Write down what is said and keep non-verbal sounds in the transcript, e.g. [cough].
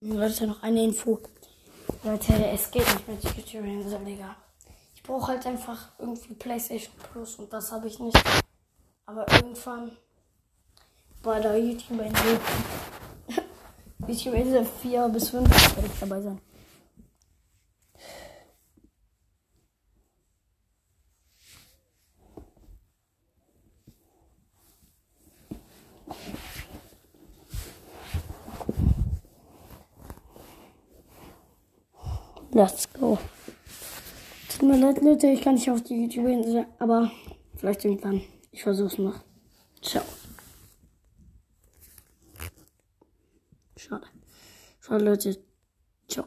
Leute, noch eine Info. Leute, es geht nicht mit YouTube, Digga. Ich brauche halt einfach irgendwie PlayStation Plus und das habe ich nicht. Aber irgendwann bei der YouTube-Insel, [laughs] YouTube-Insel 4 bis 5 werde ich dabei sein. Let's go. Tut mir leid, Leute, ich kann nicht auf die YouTube-Insel, aber vielleicht irgendwann. Ich versuch's noch. Ciao. Schade. Schade, Leute.